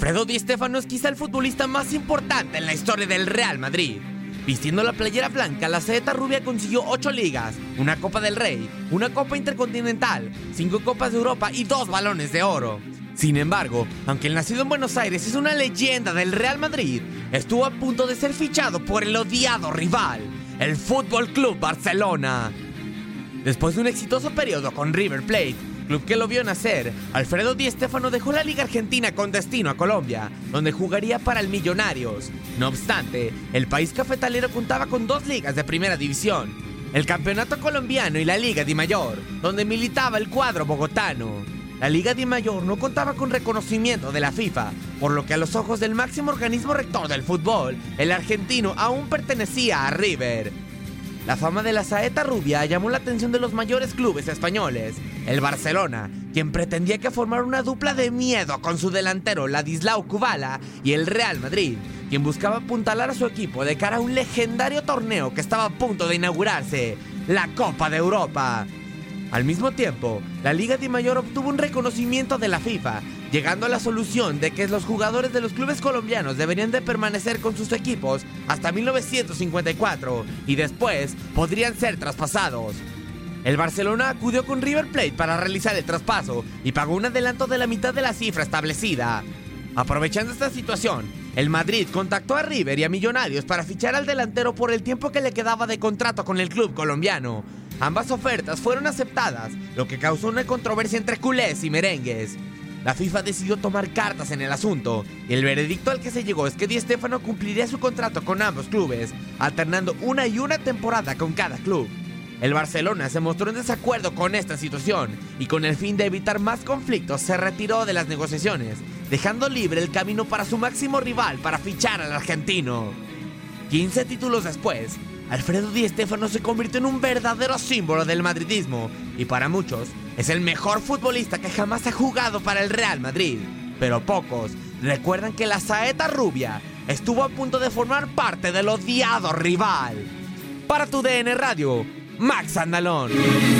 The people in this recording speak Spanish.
Alfredo Di Stéfano es quizá el futbolista más importante en la historia del Real Madrid. Vistiendo la playera blanca, la Zeta Rubia consiguió 8 ligas, una Copa del Rey, una Copa Intercontinental, 5 Copas de Europa y 2 balones de oro. Sin embargo, aunque el nacido en Buenos Aires es una leyenda del Real Madrid, estuvo a punto de ser fichado por el odiado rival, el Fútbol Club Barcelona. Después de un exitoso periodo con River Plate, club que lo vio nacer, Alfredo Di Stéfano dejó la Liga Argentina con destino a Colombia, donde jugaría para el Millonarios. No obstante, el país cafetalero contaba con dos ligas de primera división, el Campeonato Colombiano y la Liga Di Mayor, donde militaba el cuadro bogotano. La Liga Di Mayor no contaba con reconocimiento de la FIFA, por lo que a los ojos del máximo organismo rector del fútbol, el argentino aún pertenecía a River. La fama de la saeta rubia llamó la atención de los mayores clubes españoles, el Barcelona, quien pretendía que formara una dupla de miedo con su delantero Ladislao Kubala y el Real Madrid, quien buscaba apuntalar a su equipo de cara a un legendario torneo que estaba a punto de inaugurarse, la Copa de Europa. Al mismo tiempo, la Liga de Mayor obtuvo un reconocimiento de la FIFA, llegando a la solución de que los jugadores de los clubes colombianos deberían de permanecer con sus equipos hasta 1954 y después podrían ser traspasados. El Barcelona acudió con River Plate para realizar el traspaso y pagó un adelanto de la mitad de la cifra establecida. Aprovechando esta situación, el Madrid contactó a River y a Millonarios para fichar al delantero por el tiempo que le quedaba de contrato con el club colombiano. Ambas ofertas fueron aceptadas, lo que causó una controversia entre culés y merengues. La FIFA decidió tomar cartas en el asunto y el veredicto al que se llegó es que Di Stéfano cumpliría su contrato con ambos clubes, alternando una y una temporada con cada club. El Barcelona se mostró en desacuerdo con esta situación y con el fin de evitar más conflictos se retiró de las negociaciones, dejando libre el camino para su máximo rival para fichar al argentino. 15 títulos después, Alfredo Di Stéfano se convirtió en un verdadero símbolo del madridismo y para muchos es el mejor futbolista que jamás ha jugado para el Real Madrid. Pero pocos recuerdan que la saeta rubia estuvo a punto de formar parte del odiado rival. Para tu DN Radio, Max Andalón.